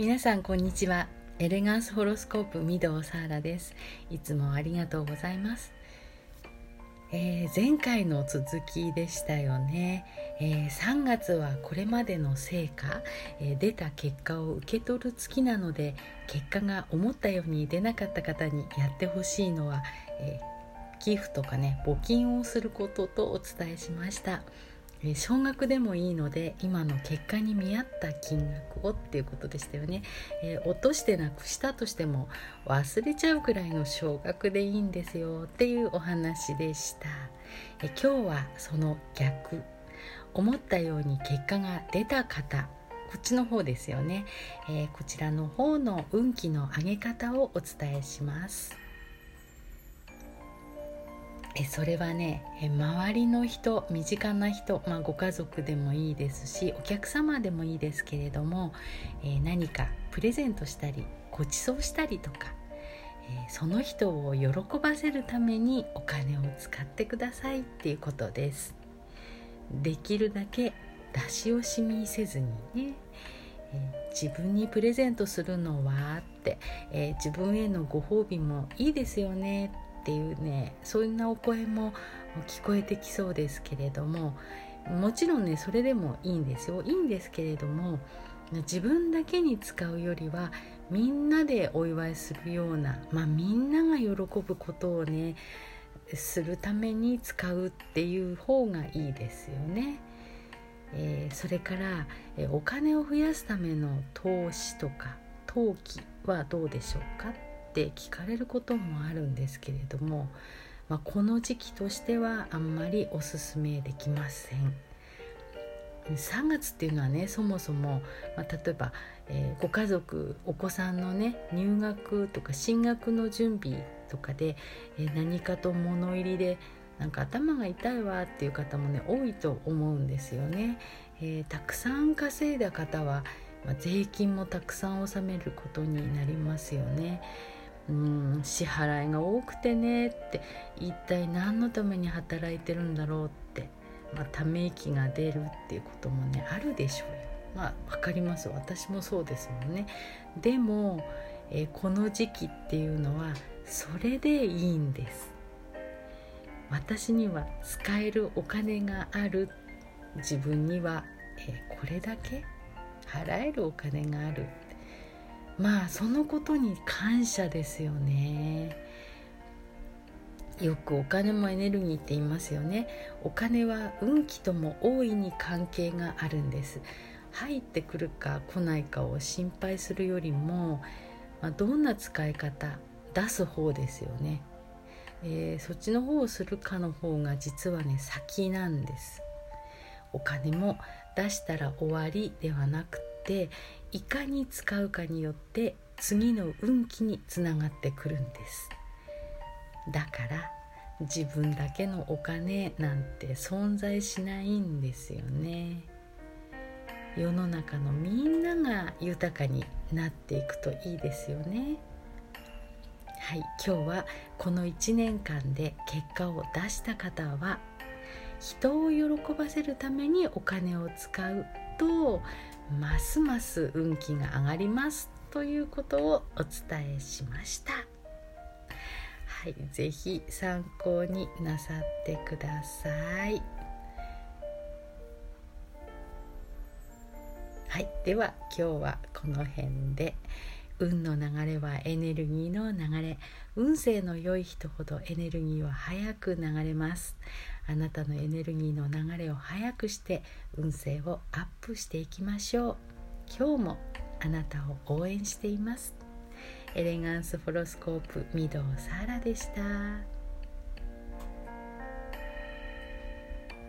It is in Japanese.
皆さんこんにちは。エレガンスホロスコープ御堂サーラです。いつもありがとうございます。えー、前回の続きでしたよね、えー、3月はこれまでの成果、えー、出た結果を受け取る月なので結果が思ったように出なかった方にやってほしいのは、え寄付とかね募金をすることとお伝えしました。え少額でもいいので今の結果に見合った金額をっていうことでしたよね、えー、落としてなくしたとしても忘れちゃうくらいの少額でいいんですよっていうお話でした、え、今日はその逆。思ったように結果が出た方。こっちの方ですよね、えー、こちらの方の運気の上げ方をお伝えします。えそれはねえ周りの人身近な人、まあ、ご家族でもいいですしお客様でもいいですけれども、え何かプレゼントしたりご馳走したりとか、えその人を喜ばせるためにお金を使ってくださいっていうことです。できるだけ出し惜しみせずにねえ自分にプレゼントするのはって、え、自分へのご褒美もいいですよねってていうねそんなお声も聞こえてきそうですけれどももちろんねそれでもいいんですよいいんですけれども自分だけに使うよりはみんなでお祝いするような、まあ、みんなが喜ぶことをねするために使うっていう方がいいですよね。えー、それから、えお金を増やすための投資とか投機はどうでしょうか？って聞かれることもあるんですけれども、まあ、この時期としてはあんまりおすすめできません。3月っていうのはねそもそも、まあ、例えば、えー、ご家族お子さんのね入学とか進学の準備とかで、えー、何かと物入りでなんか頭が痛いわっていう方もね多いと思うんですよね。えー、たくさん稼いだ方は、まあ、税金もたくさん納めることになりますよね。うん支払いが多くてねって一体何のために働いてるんだろうって、まあ、ため息が出るっていうこともねあるでしょうよ。まあ分かります私もそうですもんね。でも、えー、この時期っていうのはそれでいいんです。私には使えるお金がある自分には、えー、これだけ払えるお金があるまあそのことに感謝ですよね。よくお金もエネルギーって言いますよね。お金は運気とも大いに関係があるんです。入ってくるか来ないかを心配するよりも、まあ、どんな使い方出す方ですよね、えー、そっちの方をするかの方が実はね先なんです。お金も出したら終わりではなくていかに使うかによって次の運気につながってくるんです。だから自分だけのお金なんて存在しないんですよね。世の中のみんなが豊かになっていくといいですよね。はい今日はこの1年間で結果を出した方は人を喜ばせるためにお金を使うとますます運気が上がりますということをお伝えしました。はい是非参考になさってください。はいでは今日はこの辺で。運の流れはエネルギーの流れ運勢の良い人ほどエネルギーは早く流れます。あなたのエネルギーの流れを速くして運勢をアップしていきましょう。今日もあなたを応援しています。エレガンスホロスコープ御堂サーラでした。